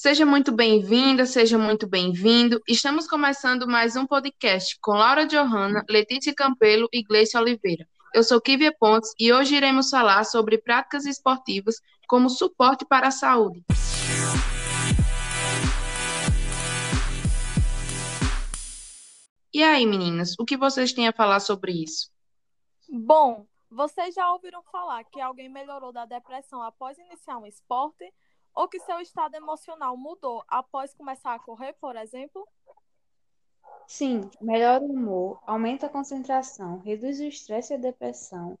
Seja muito bem-vinda, seja muito bem-vindo. Estamos começando mais um podcast com Laura Johanna, Letícia Campelo e Gleice Oliveira. Eu sou Kivia Pontes e hoje iremos falar sobre práticas esportivas como suporte para a saúde. E aí, meninas, o que vocês têm a falar sobre isso? Bom, vocês já ouviram falar que alguém melhorou da depressão após iniciar um esporte? Ou que seu estado emocional mudou após começar a correr, por exemplo? Sim, melhora o humor, aumenta a concentração, reduz o estresse e a depressão,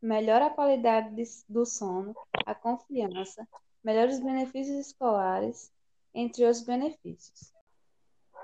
melhora a qualidade do sono, a confiança, melhora os benefícios escolares, entre outros benefícios.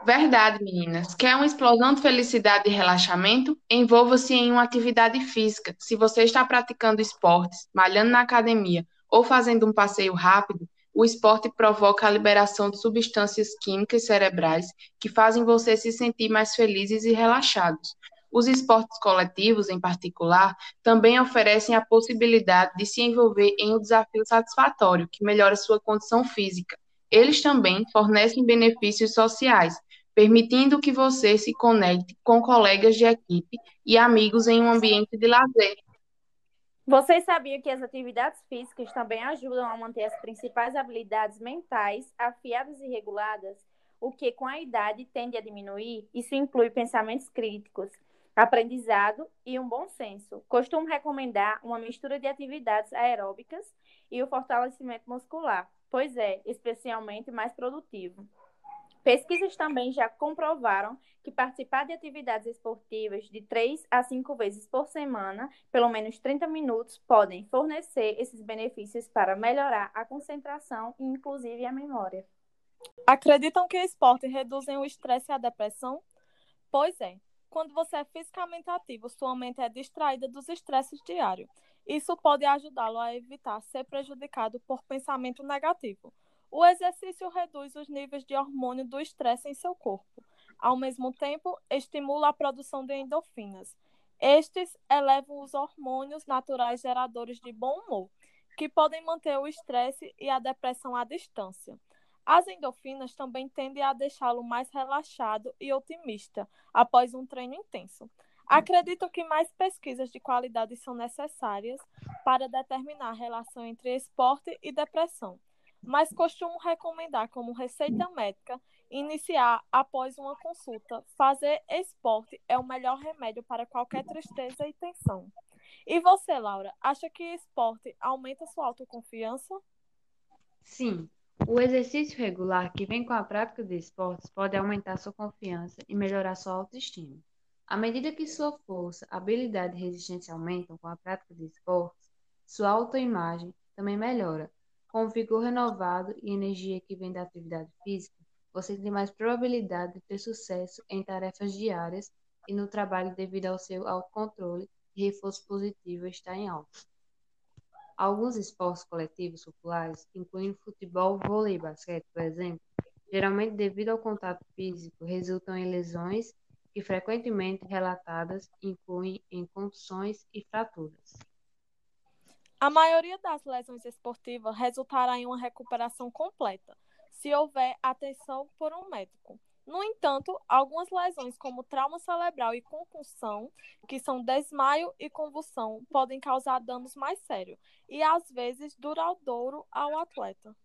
Verdade, meninas. Quer uma explosão de felicidade e relaxamento? Envolva-se em uma atividade física. Se você está praticando esportes, malhando na academia ou fazendo um passeio rápido, o esporte provoca a liberação de substâncias químicas cerebrais que fazem você se sentir mais felizes e relaxados. Os esportes coletivos, em particular, também oferecem a possibilidade de se envolver em um desafio satisfatório que melhora sua condição física. Eles também fornecem benefícios sociais, permitindo que você se conecte com colegas de equipe e amigos em um ambiente de lazer, vocês sabiam que as atividades físicas também ajudam a manter as principais habilidades mentais afiadas e reguladas, o que com a idade tende a diminuir? Isso inclui pensamentos críticos, aprendizado e um bom senso. Costumo recomendar uma mistura de atividades aeróbicas e o fortalecimento muscular, pois é especialmente mais produtivo. Pesquisas também já comprovaram que participar de atividades esportivas de 3 a 5 vezes por semana, pelo menos 30 minutos, podem fornecer esses benefícios para melhorar a concentração e, inclusive, a memória. Acreditam que o esporte reduzem o estresse e a depressão? Pois é. Quando você é fisicamente ativo, sua mente é distraída dos estresses diários. Isso pode ajudá-lo a evitar ser prejudicado por pensamento negativo o exercício reduz os níveis de hormônio do estresse em seu corpo. Ao mesmo tempo, estimula a produção de endorfinas. Estes elevam os hormônios naturais geradores de bom humor, que podem manter o estresse e a depressão à distância. As endorfinas também tendem a deixá-lo mais relaxado e otimista após um treino intenso. Acredito que mais pesquisas de qualidade são necessárias para determinar a relação entre esporte e depressão mas costumo recomendar como receita médica iniciar após uma consulta. Fazer esporte é o melhor remédio para qualquer tristeza e tensão. E você, Laura, acha que esporte aumenta sua autoconfiança? Sim. O exercício regular que vem com a prática de esportes pode aumentar sua confiança e melhorar sua autoestima. À medida que sua força, habilidade e resistência aumentam com a prática de esportes, sua autoimagem também melhora, com vigor renovado e energia que vem da atividade física, você tem mais probabilidade de ter sucesso em tarefas diárias e no trabalho devido ao seu autocontrole e reforço positivo está em alta. Alguns esportes coletivos populares, incluindo futebol, vôlei e basquete, por exemplo, geralmente devido ao contato físico, resultam em lesões que frequentemente relatadas incluem em contusões e fraturas. A maioria das lesões esportivas resultará em uma recuperação completa, se houver atenção por um médico. No entanto, algumas lesões, como trauma cerebral e concussão, que são desmaio e convulsão, podem causar danos mais sérios e, às vezes, duradouro ao atleta.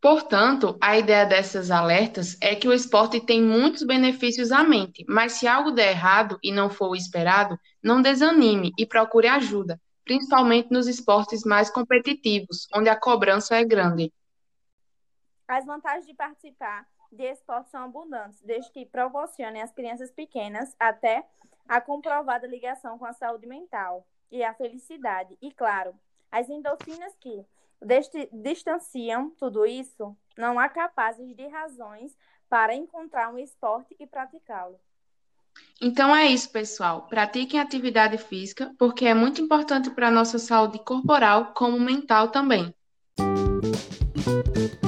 Portanto, a ideia dessas alertas é que o esporte tem muitos benefícios à mente, mas se algo der errado e não for o esperado, não desanime e procure ajuda principalmente nos esportes mais competitivos, onde a cobrança é grande. As vantagens de participar de esportes são abundantes, desde que proporcionem às crianças pequenas até a comprovada ligação com a saúde mental e a felicidade. E, claro, as endorfinas que distanciam tudo isso, não há capazes de razões para encontrar um esporte e praticá-lo. Então é isso, pessoal. Pratiquem atividade física, porque é muito importante para a nossa saúde corporal, como mental também. Música